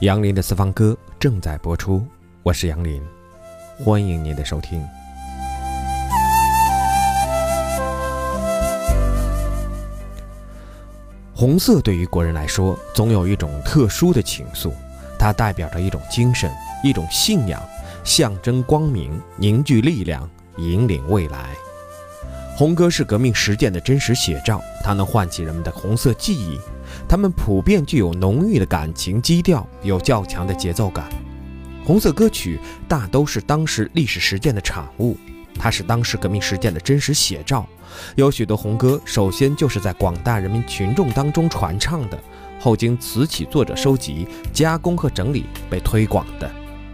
杨林的私房歌正在播出，我是杨林，欢迎您的收听。红色对于国人来说，总有一种特殊的情愫，它代表着一种精神，一种信仰，象征光明，凝聚力量，引领未来。红歌是革命实践的真实写照，它能唤起人们的红色记忆。它们普遍具有浓郁的感情基调，有较强的节奏感。红色歌曲大都是当时历史实践的产物，它是当时革命实践的真实写照。有许多红歌，首先就是在广大人民群众当中传唱的，后经词曲作者收集、加工和整理被推广的。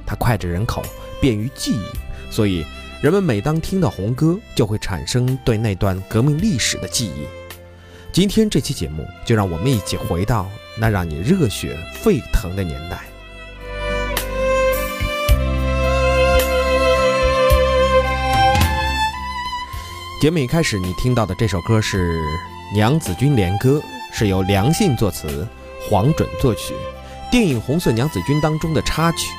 它脍炙人口，便于记忆，所以人们每当听到红歌，就会产生对那段革命历史的记忆。今天这期节目，就让我们一起回到那让你热血沸腾的年代。节目一开始，你听到的这首歌是《娘子军连歌》，是由梁信作词，黄准作曲，电影《红色娘子军》当中的插曲。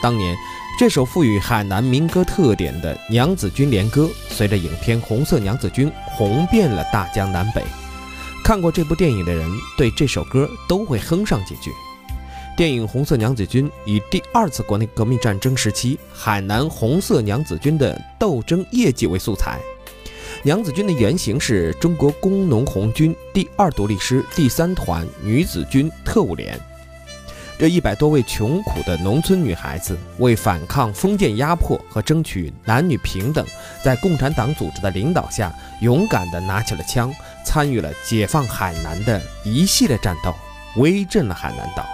当年，这首赋予海南民歌特点的《娘子军连歌》，随着影片《红色娘子军》红遍了大江南北。看过这部电影的人，对这首歌都会哼上几句。电影《红色娘子军》以第二次国内革命战争时期海南红色娘子军的斗争业绩为素材。娘子军的原型是中国工农红军第二独立师第三团女子军特务连。这一百多位穷苦的农村女孩子，为反抗封建压迫和争取男女平等，在共产党组织的领导下，勇敢地拿起了枪，参与了解放海南的一系列战斗，威震了海南岛。《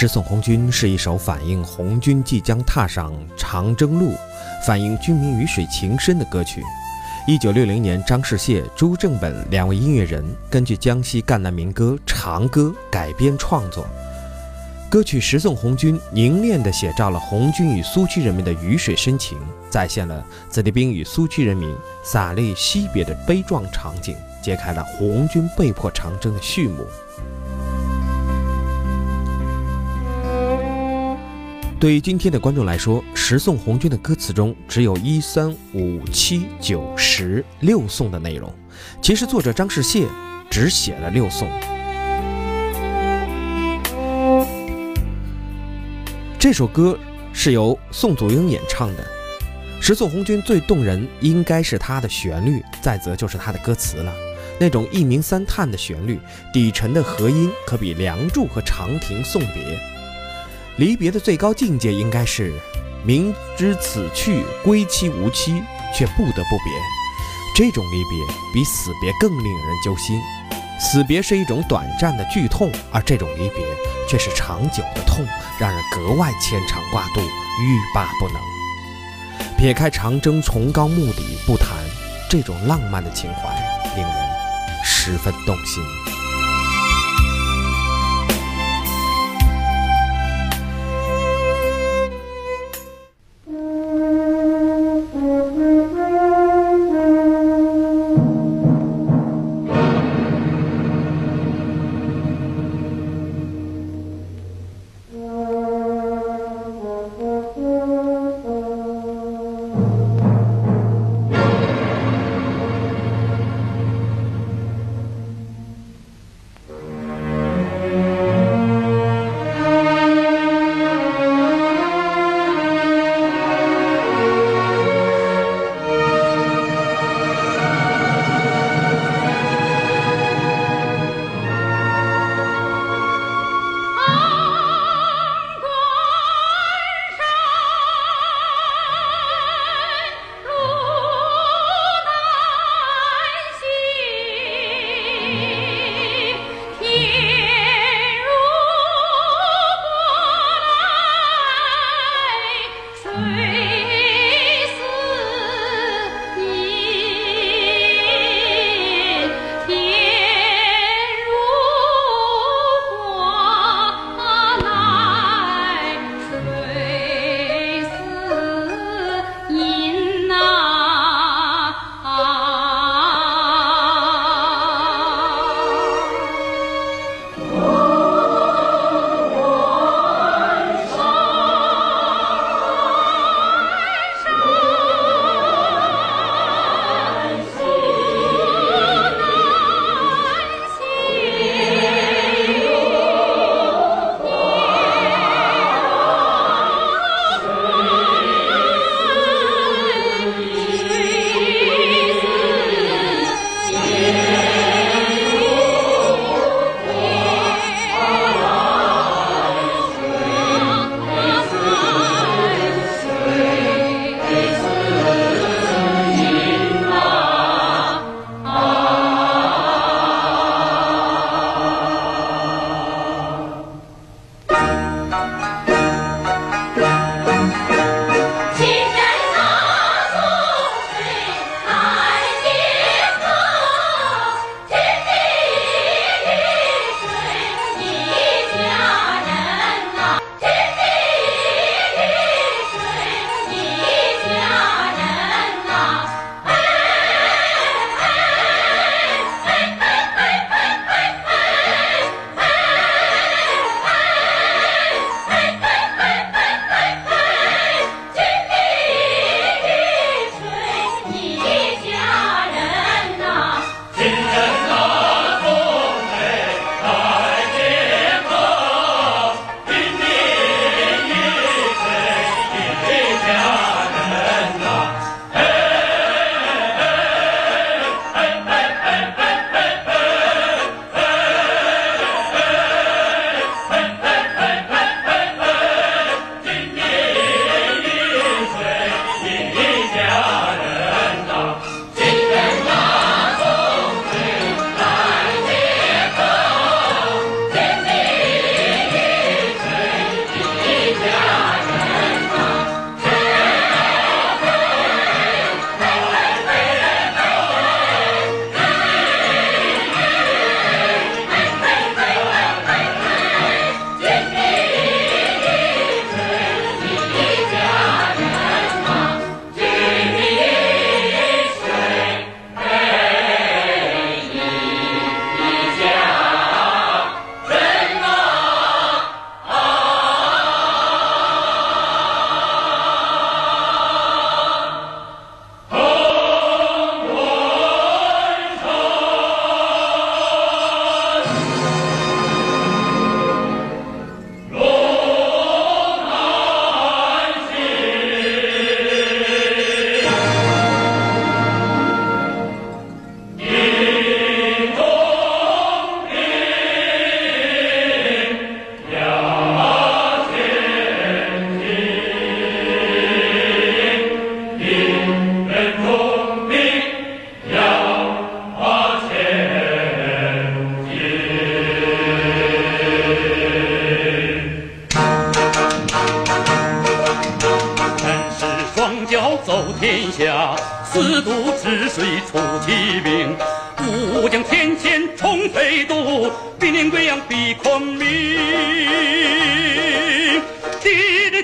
诗颂红军》是一首反映红军即将踏上长征路、反映军民鱼水情深的歌曲。一九六零年，张世燮、朱正本两位音乐人根据江西赣南民歌《长歌》改编创作。歌曲《十送红军》凝练地写照了红军与苏区人民的鱼水深情，再现了子弟兵与苏区人民洒泪惜别的悲壮场景，揭开了红军被迫长征的序幕。对于今天的观众来说，《十送红军》的歌词中只有一三五七九十六送的内容。其实作者张世燮只写了六送。这首歌是由宋祖英演唱的。《十送红军》最动人应该是它的旋律，再则就是它的歌词了。那种一鸣三叹的旋律，底沉的和音，可比《梁祝》和《长亭送别》。离别的最高境界应该是，明知此去归期无期，却不得不别。这种离别比死别更令人揪心。死别是一种短暂的剧痛，而这种离别却是长久的痛，让人格外牵肠挂肚，欲罢不能。撇开长征崇高目的不谈，这种浪漫的情怀令人十分动心。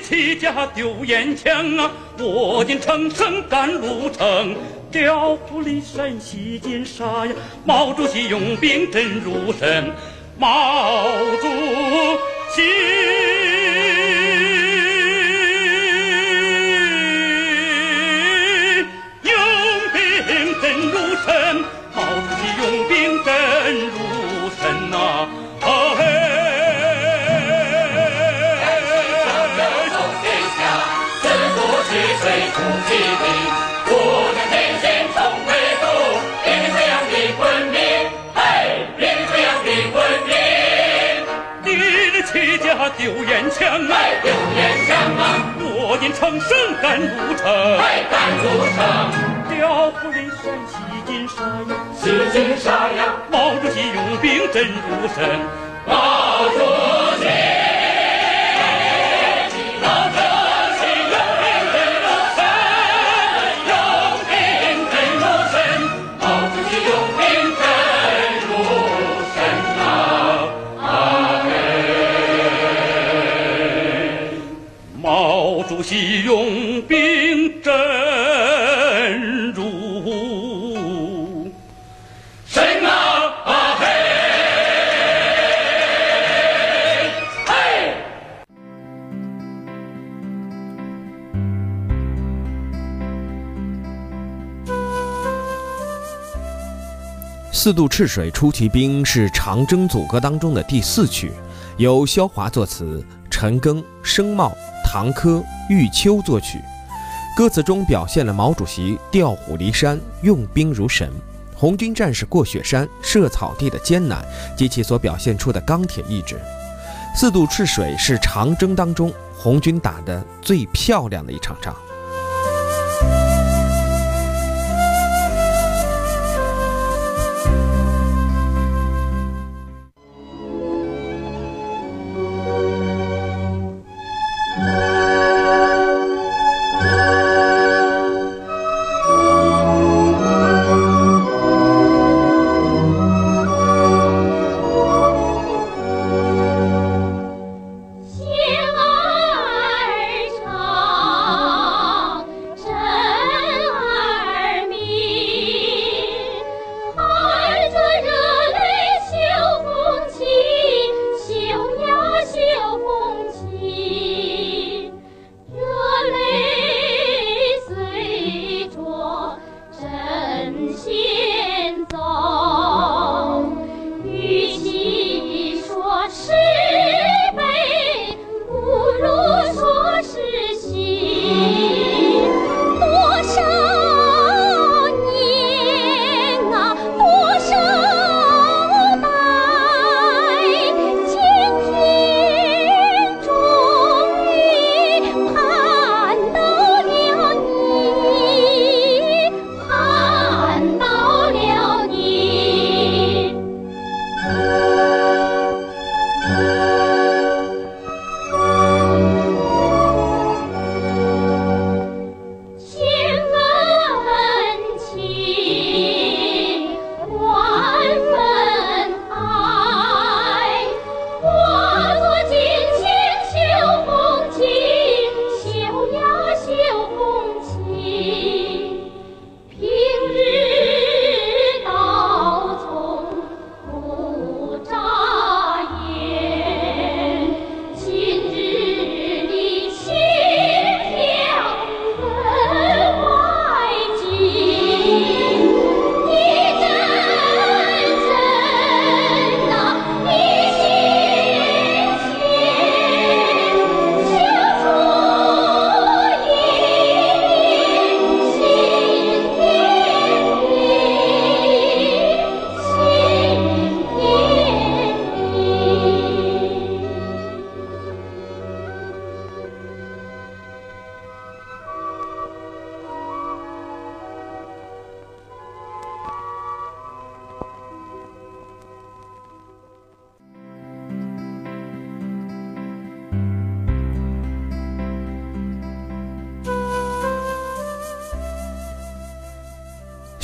起家丢烟枪啊，我军乘胜赶路程。调虎离山西金沙呀，毛主席用兵真如神。毛主席。丢烟枪啊！丢烟枪啊！我军乘胜赶入城，赶路程。调虎离山西金沙呀，西金沙呀。毛主席用兵真如神，毛主四渡赤水出奇兵是长征组歌当中的第四曲，由萧华作词，陈庚、声茂。唐柯、玉秋作曲，歌词中表现了毛主席调虎离山、用兵如神，红军战士过雪山、涉草地的艰难及其所表现出的钢铁意志。四渡赤水是长征当中红军打的最漂亮的一场仗。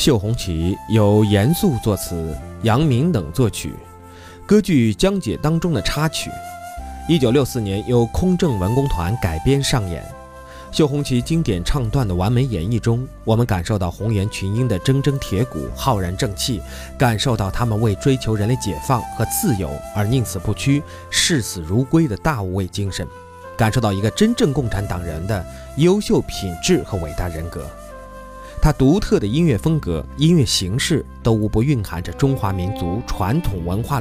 绣红旗由严肃作词，杨明等作曲。歌剧《江姐》当中的插曲，一九六四年由空政文工团改编上演。绣红旗经典唱段的完美演绎中，我们感受到红颜群英的铮铮铁骨、浩然正气，感受到他们为追求人类解放和自由而宁死不屈、视死如归的大无畏精神，感受到一个真正共产党人的优秀品质和伟大人格。它独特的音乐风格、音乐形式都无不蕴含着中华民族传统文化。